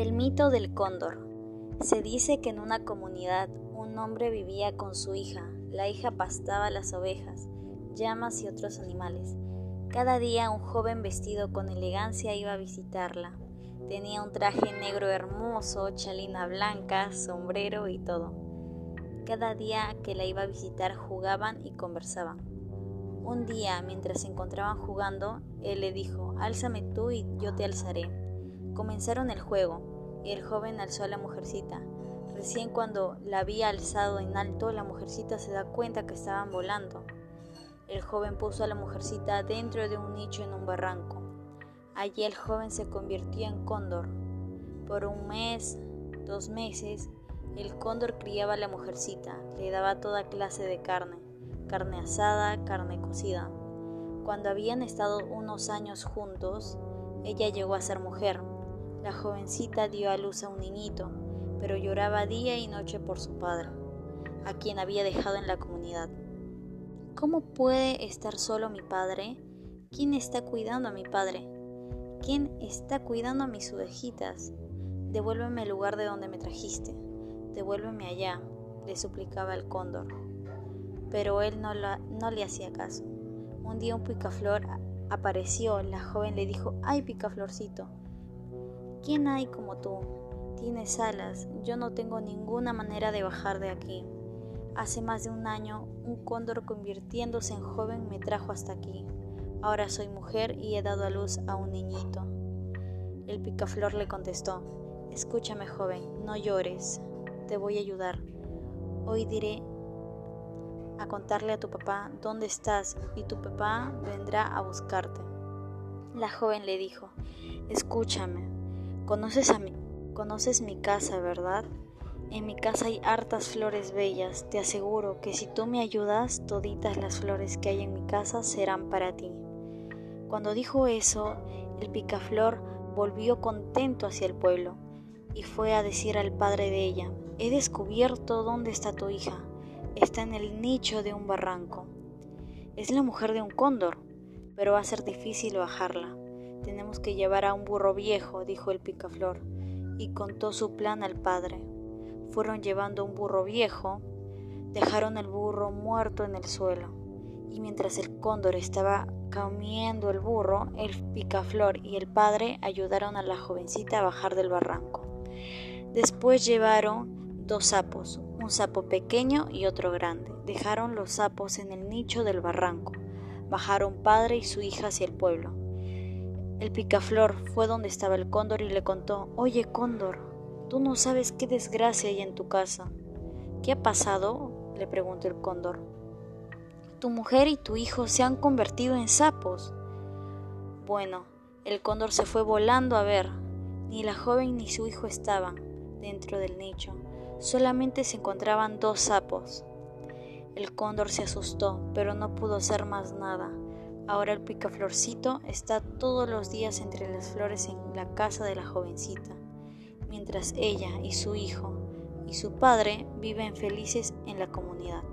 El mito del cóndor. Se dice que en una comunidad un hombre vivía con su hija. La hija pastaba las ovejas, llamas y otros animales. Cada día un joven vestido con elegancia iba a visitarla. Tenía un traje negro hermoso, chalina blanca, sombrero y todo. Cada día que la iba a visitar jugaban y conversaban. Un día, mientras se encontraban jugando, él le dijo, Álzame tú y yo te alzaré. Comenzaron el juego y el joven alzó a la mujercita. Recién cuando la había alzado en alto, la mujercita se da cuenta que estaban volando. El joven puso a la mujercita dentro de un nicho en un barranco. Allí el joven se convirtió en cóndor. Por un mes, dos meses, el cóndor criaba a la mujercita, le daba toda clase de carne, carne asada, carne cocida. Cuando habían estado unos años juntos, ella llegó a ser mujer, la jovencita dio a luz a un niñito, pero lloraba día y noche por su padre, a quien había dejado en la comunidad. ¿Cómo puede estar solo mi padre? ¿Quién está cuidando a mi padre? ¿Quién está cuidando a mis ovejitas? Devuélveme el lugar de donde me trajiste. Devuélveme allá, le suplicaba el cóndor. Pero él no, no le hacía caso. Un día un picaflor apareció. La joven le dijo, ay picaflorcito, ¿Quién hay como tú? Tienes alas, yo no tengo ninguna manera de bajar de aquí. Hace más de un año, un cóndor convirtiéndose en joven me trajo hasta aquí. Ahora soy mujer y he dado a luz a un niñito. El picaflor le contestó, Escúchame joven, no llores, te voy a ayudar. Hoy diré a contarle a tu papá dónde estás y tu papá vendrá a buscarte. La joven le dijo, Escúchame, Conoces, a mi, conoces mi casa, ¿verdad? En mi casa hay hartas flores bellas. Te aseguro que si tú me ayudas, toditas las flores que hay en mi casa serán para ti. Cuando dijo eso, el picaflor volvió contento hacia el pueblo y fue a decir al padre de ella, he descubierto dónde está tu hija. Está en el nicho de un barranco. Es la mujer de un cóndor, pero va a ser difícil bajarla. Tenemos que llevar a un burro viejo, dijo el picaflor, y contó su plan al padre. Fueron llevando un burro viejo, dejaron el burro muerto en el suelo, y mientras el cóndor estaba comiendo el burro, el picaflor y el padre ayudaron a la jovencita a bajar del barranco. Después llevaron dos sapos, un sapo pequeño y otro grande. Dejaron los sapos en el nicho del barranco. Bajaron padre y su hija hacia el pueblo. El picaflor fue donde estaba el cóndor y le contó, Oye cóndor, tú no sabes qué desgracia hay en tu casa. ¿Qué ha pasado? le preguntó el cóndor. Tu mujer y tu hijo se han convertido en sapos. Bueno, el cóndor se fue volando a ver. Ni la joven ni su hijo estaban dentro del nicho. Solamente se encontraban dos sapos. El cóndor se asustó, pero no pudo hacer más nada. Ahora el picaflorcito está todos los días entre las flores en la casa de la jovencita, mientras ella y su hijo y su padre viven felices en la comunidad.